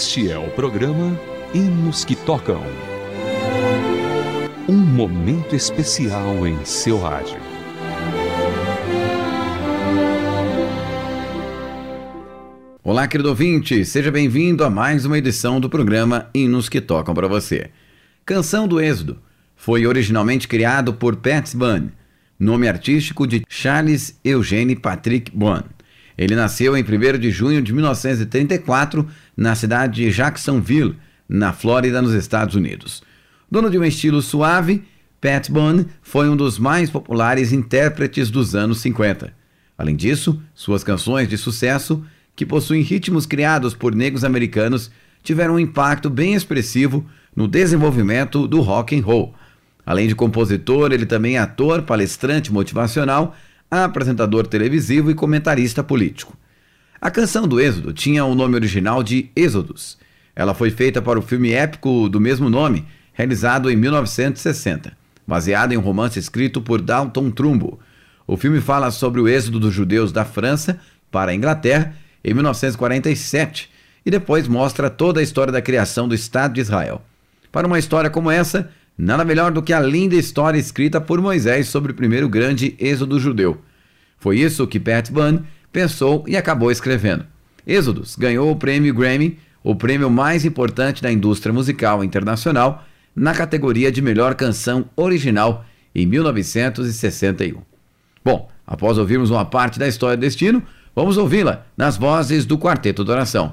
Este é o programa Hinos que Tocam. Um momento especial em seu rádio. Olá, querido ouvinte, seja bem-vindo a mais uma edição do programa Hinos que Tocam para você. Canção do Êxodo foi originalmente criado por Pat Bunn, nome artístico de Charles Eugene Patrick Bunn. Ele nasceu em 1 de junho de 1934 na cidade de Jacksonville, na Flórida, nos Estados Unidos. Dono de um estilo suave, Pat Boone foi um dos mais populares intérpretes dos anos 50. Além disso, suas canções de sucesso, que possuem ritmos criados por negros americanos, tiveram um impacto bem expressivo no desenvolvimento do rock and roll. Além de compositor, ele também é ator, palestrante motivacional apresentador televisivo e comentarista político. A canção do Êxodo tinha o nome original de Êxodos. Ela foi feita para o filme épico do mesmo nome, realizado em 1960, baseado em um romance escrito por Dalton Trumbo. O filme fala sobre o êxodo dos judeus da França para a Inglaterra em 1947 e depois mostra toda a história da criação do Estado de Israel. Para uma história como essa, Nada melhor do que a linda história escrita por Moisés sobre o primeiro grande êxodo judeu. Foi isso que Pat Bunn pensou e acabou escrevendo. Êxodos ganhou o prêmio Grammy, o prêmio mais importante da indústria musical internacional, na categoria de melhor canção original em 1961. Bom, após ouvirmos uma parte da história do destino, vamos ouvi-la nas vozes do Quarteto de Oração.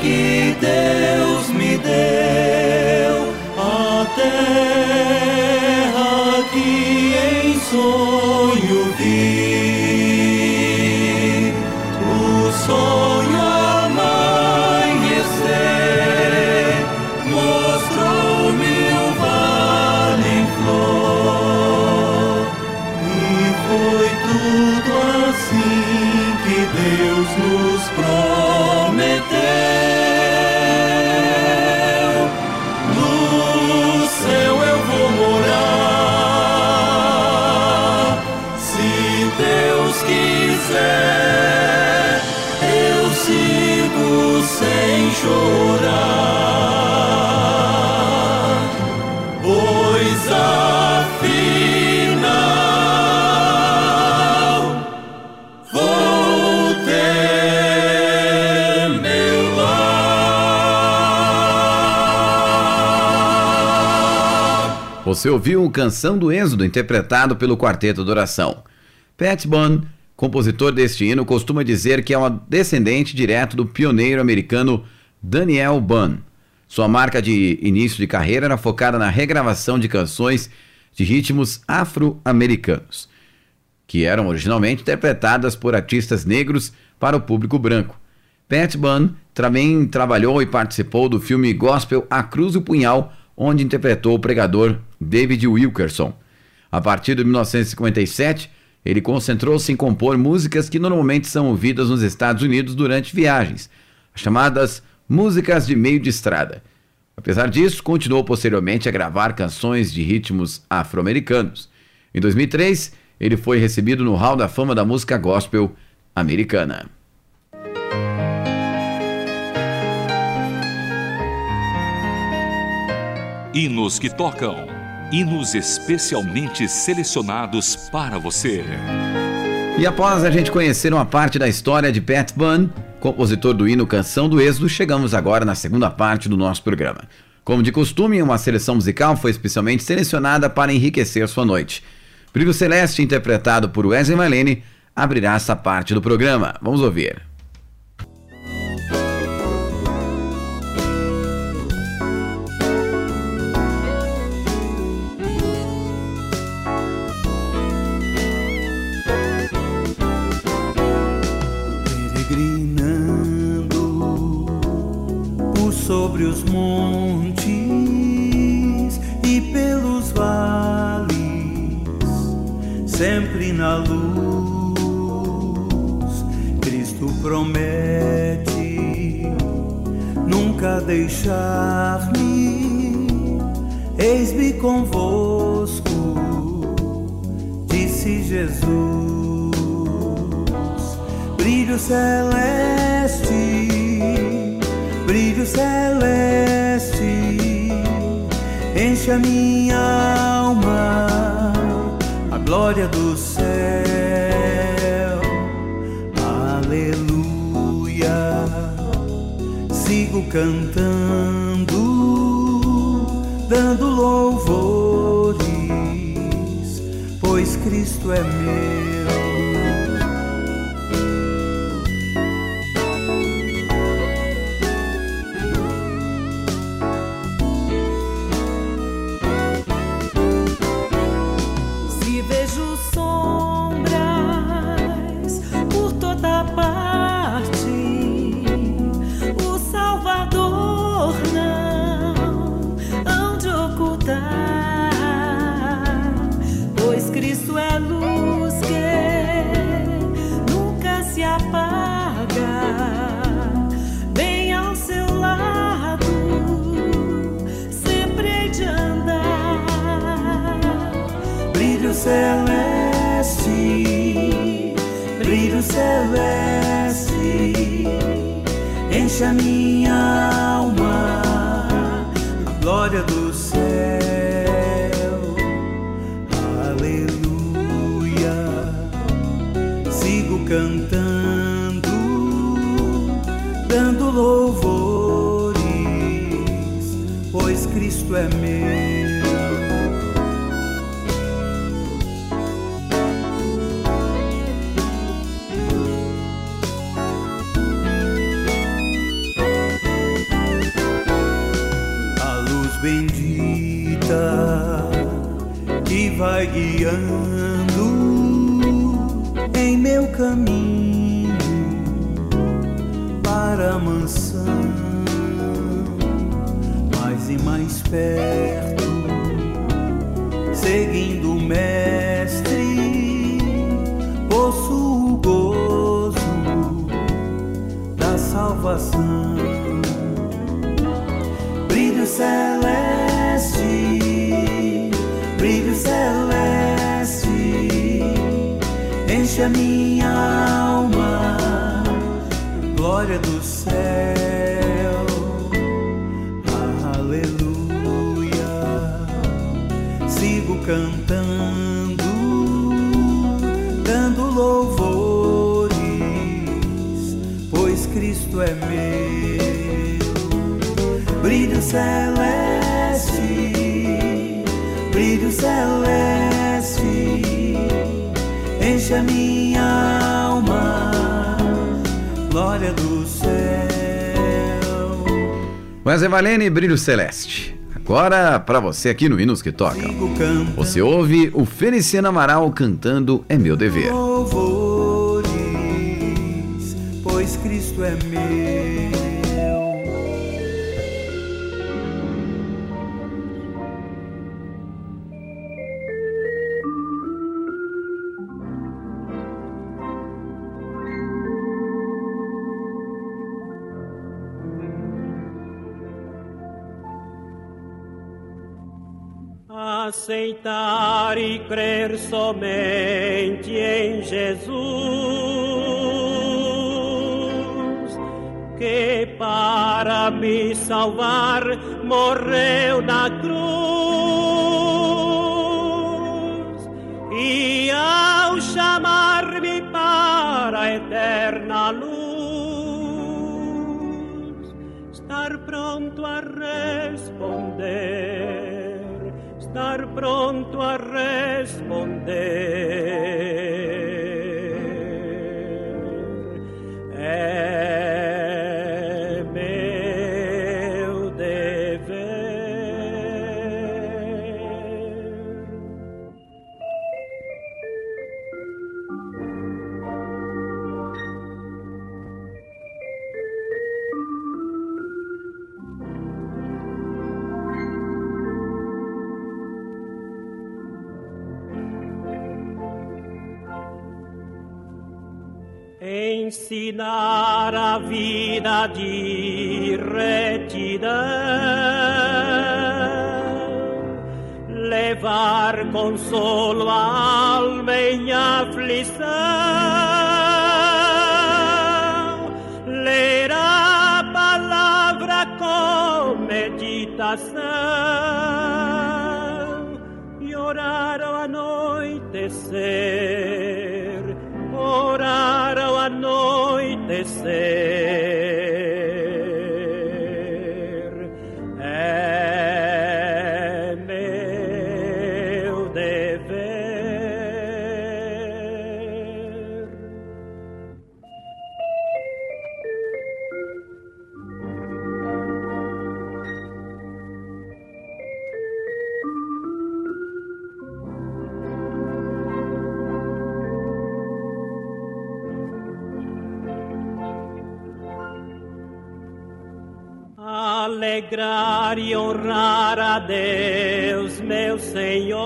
Que Deus me deu, a terra que em sonho Você ouviu Canção do Êxodo, interpretado pelo Quarteto de Oração. Pat Boone, compositor deste hino, costuma dizer que é uma descendente direto do pioneiro americano Daniel Boone. Sua marca de início de carreira era focada na regravação de canções de ritmos afro-americanos, que eram originalmente interpretadas por artistas negros para o público branco. Pat Boone também trabalhou e participou do filme gospel A Cruz e o Punhal, onde interpretou o pregador David Wilkerson. A partir de 1957, ele concentrou-se em compor músicas que normalmente são ouvidas nos Estados Unidos durante viagens, as chamadas músicas de meio de estrada. Apesar disso, continuou posteriormente a gravar canções de ritmos afro-americanos. Em 2003, ele foi recebido no Hall da Fama da Música Gospel Americana. Hinos que tocam. Hinos especialmente selecionados para você. E após a gente conhecer uma parte da história de Pat Boone, compositor do hino Canção do Êxodo, chegamos agora na segunda parte do nosso programa. Como de costume, uma seleção musical foi especialmente selecionada para enriquecer sua noite. Brilho Celeste, interpretado por Wesley Malene, abrirá essa parte do programa. Vamos ouvir. Sobre os montes e pelos vales, sempre na luz. Cristo promete nunca deixar-me. Eis-me convosco, disse Jesus brilho celeste, brilho celeste, enche a minha alma, a glória do céu, aleluia. Sigo cantando, dando louvores, pois Cristo é meu. Dando louvores, pois Cristo é meu. a luz bendita que vai guiando em meu caminho perto, seguindo o Mestre, possuo gozo salvação. Brilho celeste, brilho celeste, enche a minha alma, glória do céu. Brilho celeste, brilho celeste, enche a minha alma, glória do céu. Wesley Valene, Brilho Celeste. Agora, pra você aqui no Hinos que cantando. Você ouve o Feliciano Amaral cantando É Meu Dever. louvores, pois Cristo é meu. Aceitar e crer somente em Jesus, que para me salvar morreu na cruz grande. Ensinar a vida de retidão, levar consolo à alma em aflição, ler a palavra com meditação. E orar ao anoitecer, anoitecer. Alegrar e honrar a Deus, meu Senhor,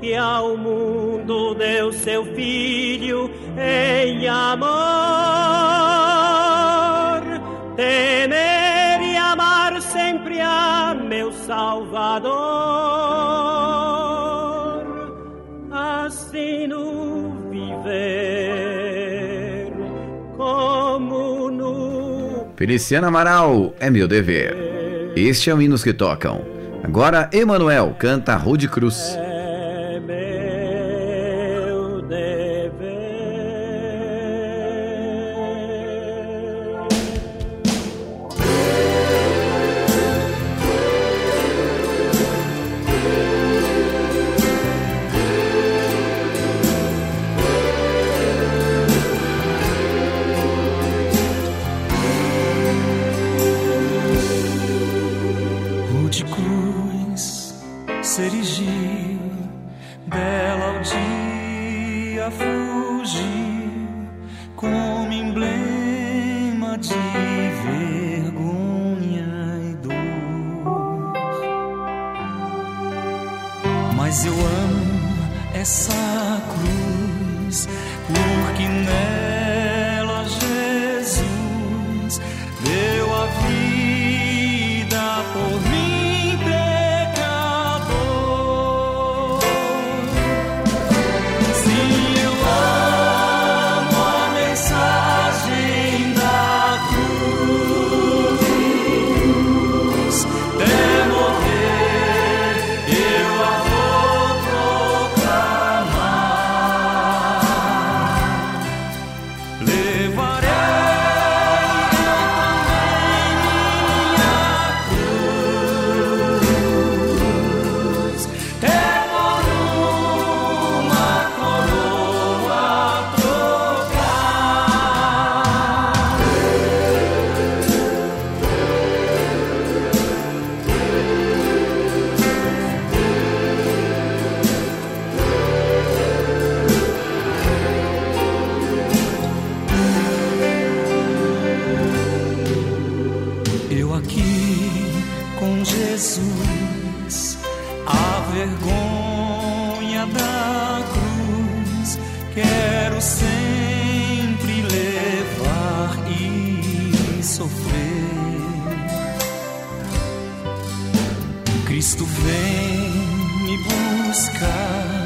que ao mundo deu seu Filho em amor. Temer e amar sempre a meu Salvador, Feliciano Amaral, É Meu Dever. Este é o Hinos que Tocam. Agora, Emanuel canta Rude Cruz. Amo vem me buscar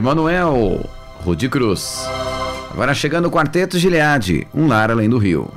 Emanuel, Rudi Cruz. Agora chegando o Quarteto Gileade, um lar além do rio.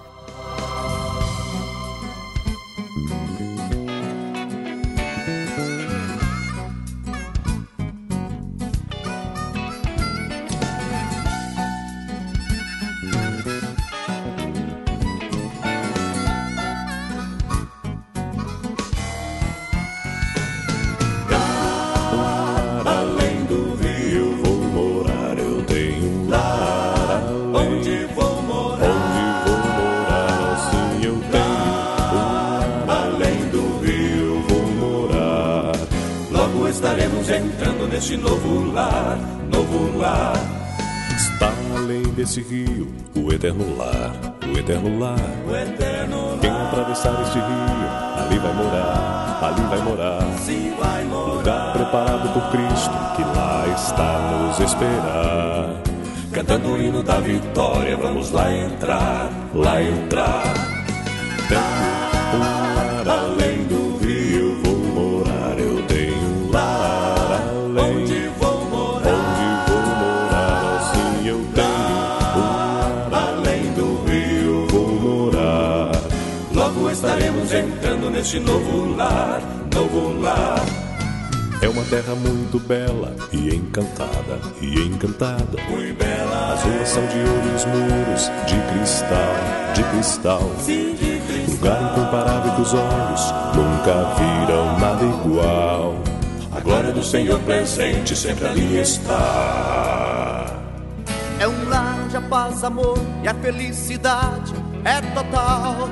Estaremos entrando neste novo lar, novo lar. Está além desse rio o eterno lar, o eterno lar. O eterno Quem atravessar este rio, ali vai morar, ali vai morar. se vai morar. Lugar preparado por Cristo, que lá está nos esperar. Cantando o hino da vitória, vamos lá entrar, lá entrar. Tenho um neste novo lar, novo lar. É uma terra muito bela e encantada, e encantada. Muito bela, As ruas são de ouro e os muros de cristal, de cristal. sim de cristal. Lugar incomparável que os olhos nunca viram nada igual. A glória do Senhor presente sempre ali está. É um lar de paz, amor e a felicidade é total.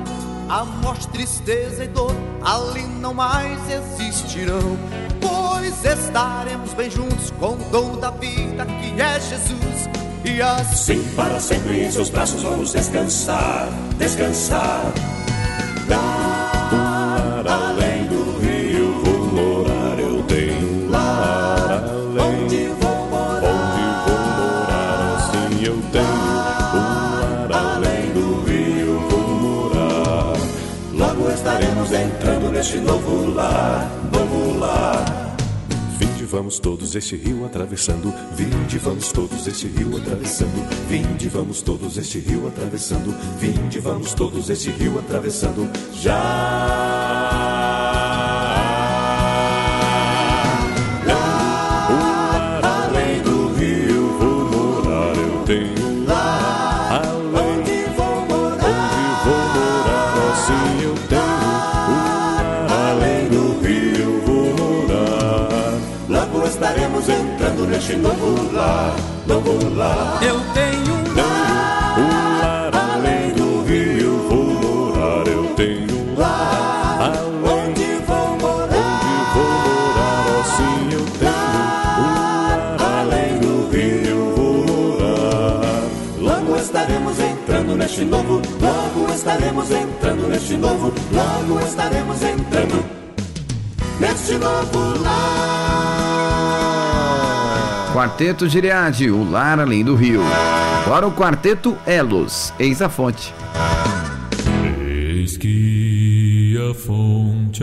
A morte, tristeza e dor ali não mais existirão. Pois estaremos bem juntos com o dono da vida que é Jesus. E assim Sim, para sempre em seus braços vamos descansar, descansar. Um neste novo lar, novo lar. Vinde, vamos todos este rio atravessando. Vinde, vamos todos este rio atravessando. Vinde, vamos todos este rio atravessando. Vinde, vamos todos este rio atravessando. Já. noite, novo lar, novo lar. Eu tenho um lar, um lar além do rio vou morar. Eu tenho um lar, além onde vou morar, onde vou morar assim eu tenho um lar além do rio vou morar. Logo estaremos entrando neste novo, logo estaremos entrando neste novo, logo estaremos entrando neste novo lar. Quarteto Giriade, o lar além do rio. Agora o quarteto Elos, eis a fonte. Eis que a fonte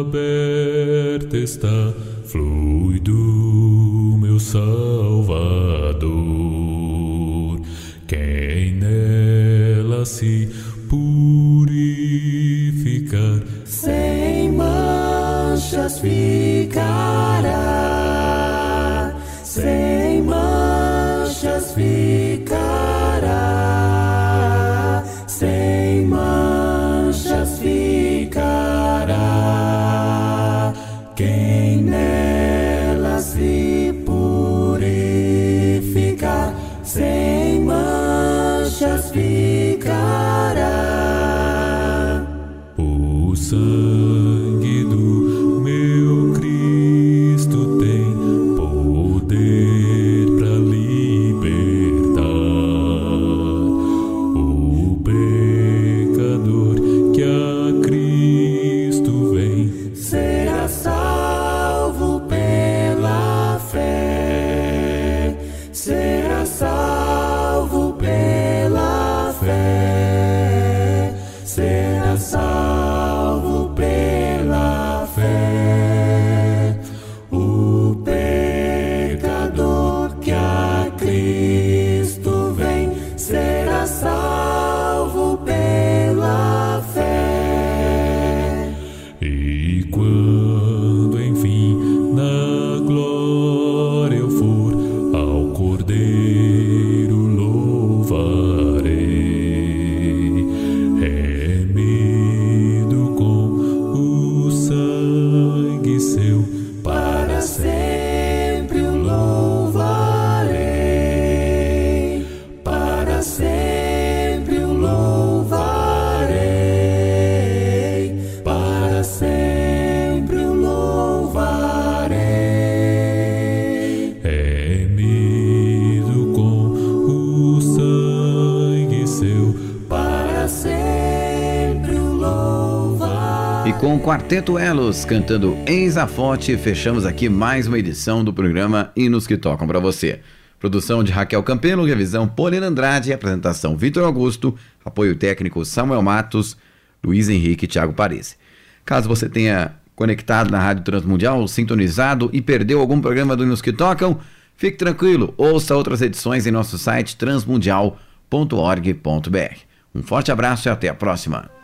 aberta está, flui do meu Salvador. Quem nela se purificar, sem manchas ficará, Quarteto Elos cantando Eis a Fonte, fechamos aqui mais uma edição do programa Hinos que Tocam para você. Produção de Raquel Campelo, revisão Polina Andrade, apresentação Vitor Augusto, apoio técnico Samuel Matos, Luiz Henrique e Thiago Paris. Caso você tenha conectado na Rádio Transmundial, sintonizado e perdeu algum programa do Hinos que Tocam, fique tranquilo, ouça outras edições em nosso site transmundial.org.br. Um forte abraço e até a próxima.